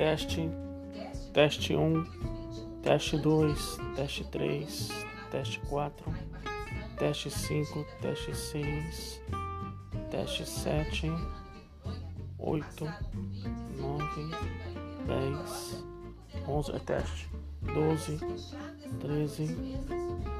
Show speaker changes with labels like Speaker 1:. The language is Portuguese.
Speaker 1: teste, teste 1, teste 2, teste 3, teste 4, teste 5, teste 6, teste 7, 8, 9, 10, 11 é teste, 12, 13.